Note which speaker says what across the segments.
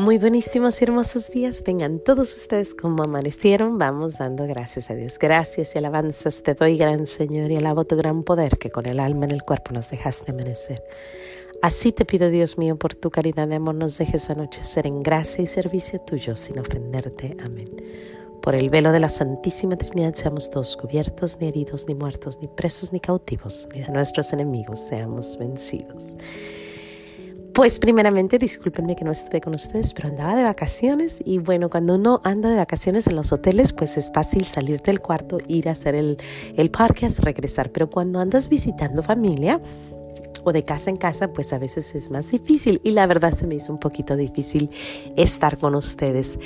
Speaker 1: Muy buenísimos y hermosos días tengan todos ustedes como amanecieron. Vamos dando gracias a Dios. Gracias y alabanzas te doy, gran Señor, y alabo tu gran poder que con el alma en el cuerpo nos dejaste amanecer. Así te pido, Dios mío, por tu caridad de amor, nos dejes anochecer en gracia y servicio tuyo sin ofenderte. Amén. Por el velo de la Santísima Trinidad seamos todos cubiertos, ni heridos, ni muertos, ni presos, ni cautivos, ni de nuestros enemigos seamos vencidos. Pues primeramente, discúlpenme que no estuve con ustedes, pero andaba de vacaciones y bueno, cuando uno anda de vacaciones en los hoteles, pues es fácil salir del cuarto, ir a hacer el, el regresar, pero cuando andas visitando familia o de casa en casa, pues a veces es más difícil y la verdad se me hizo un poquito difícil estar con ustedes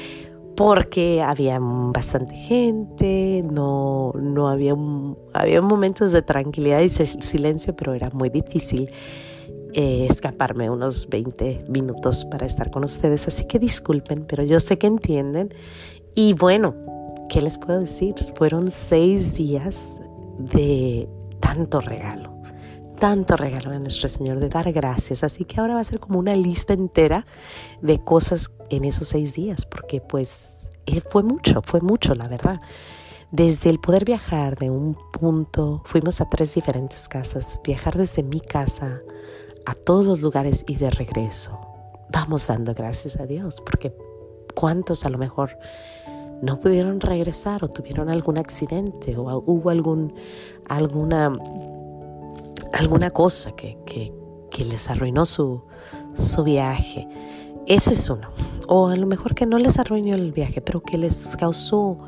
Speaker 1: porque había bastante gente, no, no había, había momentos de tranquilidad y silencio, pero era muy difícil eh, escaparme unos 20 minutos para estar con ustedes, así que disculpen, pero yo sé que entienden. Y bueno, ¿qué les puedo decir? Fueron seis días de tanto regalo, tanto regalo de nuestro Señor, de dar gracias. Así que ahora va a ser como una lista entera de cosas en esos seis días, porque pues eh, fue mucho, fue mucho, la verdad. Desde el poder viajar de un punto, fuimos a tres diferentes casas, viajar desde mi casa a todos los lugares y de regreso. Vamos dando gracias a Dios, porque cuántos a lo mejor no pudieron regresar o tuvieron algún accidente o hubo algún, alguna, alguna cosa que, que, les arruinó su, su viaje. Eso es uno. O a lo mejor que no les arruinó el viaje, pero que les causó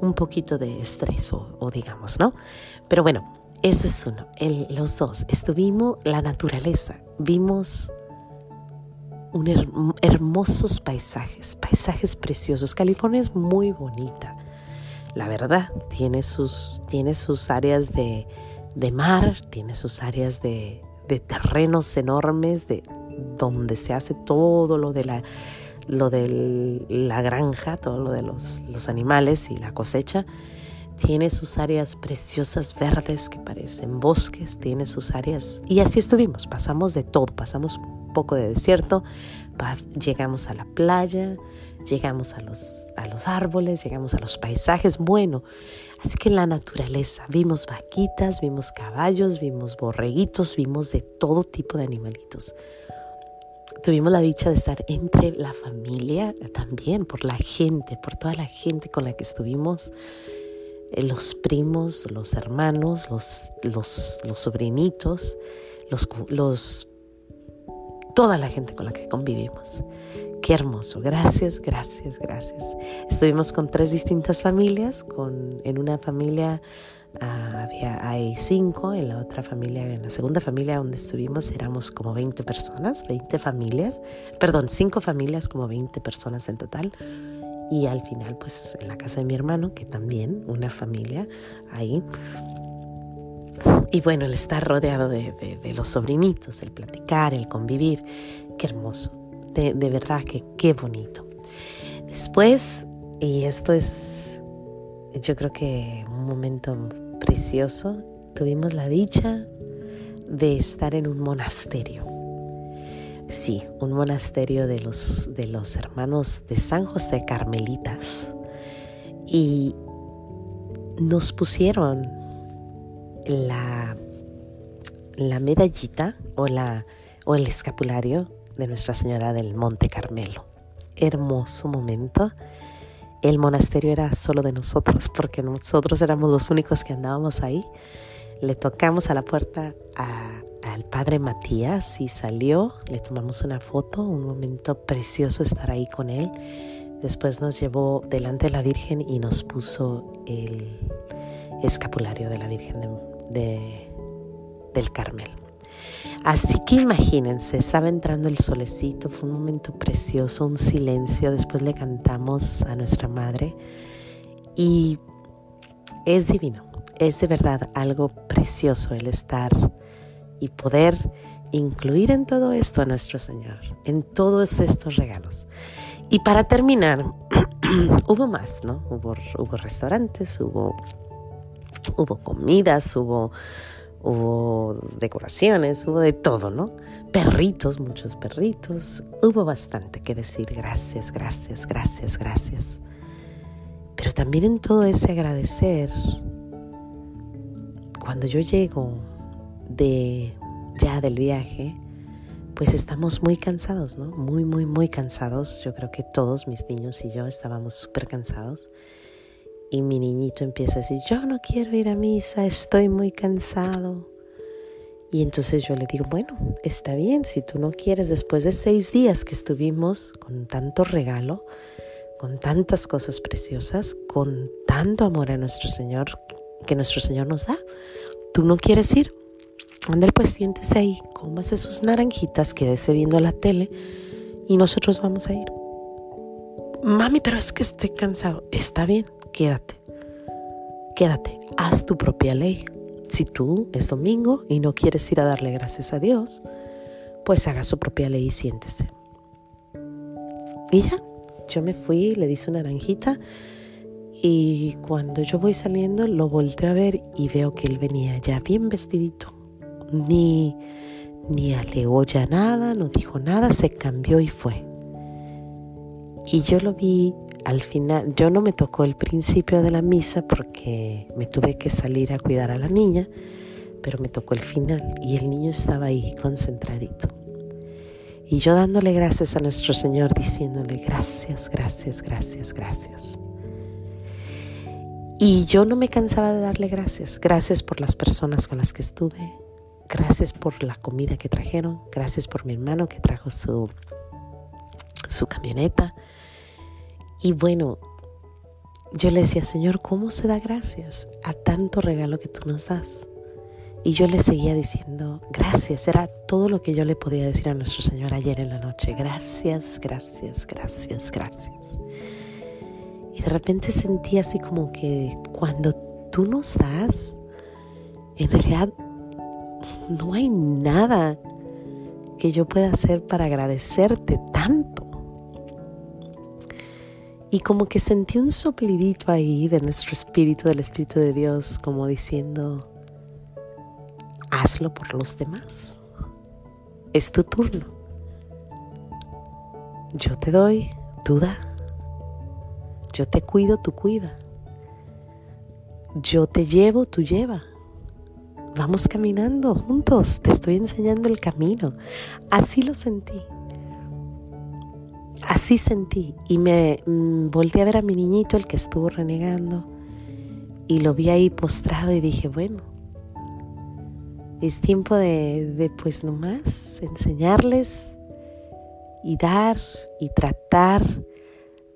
Speaker 1: un poquito de estrés o, o digamos, ¿no? Pero bueno, ese es uno. El, los dos. Estuvimos la naturaleza. Vimos un hermosos paisajes, paisajes preciosos. California es muy bonita. La verdad, tiene sus, tiene sus áreas de, de mar, tiene sus áreas de, de, terrenos enormes, de donde se hace todo lo de la, lo la granja, todo lo de los, los animales y la cosecha tiene sus áreas preciosas verdes que parecen bosques, tiene sus áreas y así estuvimos, pasamos de todo, pasamos un poco de desierto, llegamos a la playa, llegamos a los, a los árboles, llegamos a los paisajes, bueno, así que en la naturaleza vimos vaquitas, vimos caballos, vimos borreguitos, vimos de todo tipo de animalitos. Tuvimos la dicha de estar entre la familia también, por la gente, por toda la gente con la que estuvimos los primos, los hermanos, los, los, los sobrinitos, los, los, toda la gente con la que convivimos. Qué hermoso. Gracias, gracias, gracias. Estuvimos con tres distintas familias. Con, en una familia ah, había, hay cinco, en la otra familia, en la segunda familia donde estuvimos éramos como 20 personas, 20 familias, perdón, cinco familias, como 20 personas en total y al final pues en la casa de mi hermano, que también una familia ahí. Y bueno, el estar rodeado de, los sobrinitos, el platicar, el convivir, qué hermoso, de, de verdad que qué bonito. Después, y esto es yo creo que un momento precioso, tuvimos la dicha de estar en un monasterio Sí, un monasterio de los, de los hermanos de San José Carmelitas. Y nos pusieron la, la medallita o, la, o el escapulario de Nuestra Señora del Monte Carmelo. Hermoso momento. El monasterio era solo de nosotros porque nosotros éramos los únicos que andábamos ahí. Le tocamos a la puerta a al padre Matías y salió, le tomamos una foto, un momento precioso estar ahí con él. Después nos llevó delante de la Virgen y nos puso el escapulario de la Virgen de, del Carmel. Así que imagínense, estaba entrando el solecito, fue un momento precioso, un silencio, después le cantamos a nuestra madre y es divino, es de verdad algo precioso el estar y poder incluir en todo esto a nuestro Señor, en todos estos regalos. Y para terminar, hubo más, ¿no? Hubo, hubo restaurantes, hubo, hubo comidas, hubo, hubo decoraciones, hubo de todo, ¿no? Perritos, muchos perritos. Hubo bastante que decir gracias, gracias, gracias, gracias. Pero también en todo ese agradecer, cuando yo llego de ya del viaje, pues estamos muy cansados, ¿no? Muy, muy, muy cansados. Yo creo que todos mis niños y yo estábamos súper cansados. Y mi niñito empieza a decir, yo no quiero ir a misa, estoy muy cansado. Y entonces yo le digo, bueno, está bien, si tú no quieres, después de seis días que estuvimos con tanto regalo, con tantas cosas preciosas, con tanto amor a nuestro Señor, que nuestro Señor nos da, tú no quieres ir, Andel, pues siéntese ahí, cómase sus naranjitas, quédese viendo la tele y nosotros vamos a ir. Mami, pero es que estoy cansado. Está bien, quédate. Quédate, haz tu propia ley. Si tú es domingo y no quieres ir a darle gracias a Dios, pues haga su propia ley y siéntese. Y ya, yo me fui, le di su naranjita y cuando yo voy saliendo lo volteo a ver y veo que él venía ya bien vestidito, ni, ni alegó ya nada, no dijo nada, se cambió y fue. Y yo lo vi al final, yo no me tocó el principio de la misa porque me tuve que salir a cuidar a la niña, pero me tocó el final y el niño estaba ahí concentradito. Y yo dándole gracias a nuestro Señor, diciéndole gracias, gracias, gracias, gracias. Y yo no me cansaba de darle gracias. Gracias por las personas con las que estuve, Gracias por la comida que trajeron. Gracias por mi hermano que trajo su, su camioneta. Y bueno, yo le decía, Señor, ¿cómo se da gracias a tanto regalo que tú nos das? Y yo le seguía diciendo, gracias, era todo lo que yo le podía decir a nuestro Señor ayer en la noche. Gracias, gracias, gracias, gracias. Y de repente sentí así como que cuando tú nos das, en realidad no hay nada que yo pueda hacer para agradecerte tanto. Y como que sentí un soplidito ahí de nuestro espíritu, del Espíritu de Dios, como diciendo, hazlo por los demás. Es tu turno. Yo te doy, tú da. Yo te cuido, tú cuida. Yo te llevo, tú lleva. Vamos caminando juntos, te estoy enseñando el camino. Así lo sentí. Así sentí. Y me mm, volteé a ver a mi niñito, el que estuvo renegando, y lo vi ahí postrado y dije, bueno, es tiempo de, de pues nomás enseñarles y dar y tratar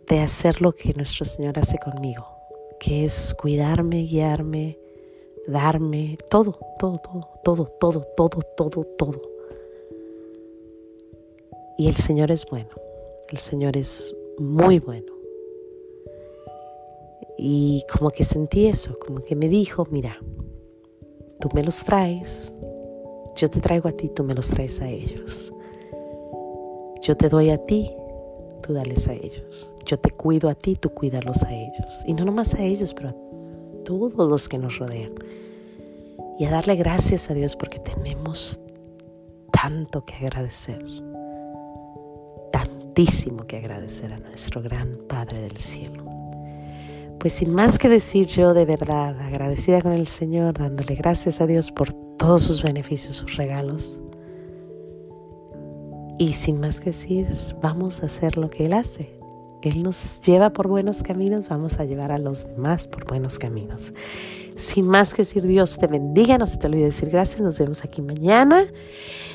Speaker 1: de hacer lo que nuestro Señor hace conmigo, que es cuidarme, guiarme, darme todo, todo, todo, todo, todo, todo, todo, todo. Y el Señor es bueno, el Señor es muy bueno. Y como que sentí eso, como que me dijo, mira, tú me los traes, yo te traigo a ti, tú me los traes a ellos. Yo te doy a ti, tú dales a ellos. Yo te cuido a ti, tú cuídalos a ellos. Y no nomás a ellos, pero a todos los que nos rodean. Y a darle gracias a Dios porque tenemos tanto que agradecer, tantísimo que agradecer a nuestro gran Padre del cielo. Pues sin más que decir yo de verdad, agradecida con el Señor, dándole gracias a Dios por todos sus beneficios, sus regalos. Y sin más que decir, vamos a hacer lo que Él hace, él nos lleva por buenos caminos, vamos a llevar a los demás por buenos caminos. Sin más que decir, Dios te bendiga, no se te olvide decir gracias, nos vemos aquí mañana.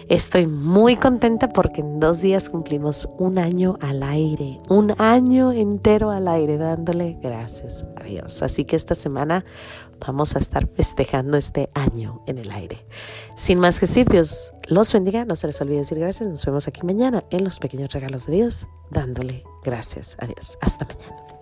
Speaker 1: Estoy muy contenta porque en dos días cumplimos un año al aire, un año entero al aire dándole gracias a Dios. Así que esta semana vamos a estar festejando este año en el aire. Sin más que decir, Dios los bendiga, no se les olvide decir gracias, nos vemos aquí mañana en los pequeños regalos de Dios dándole gracias a Dios. Hasta mañana.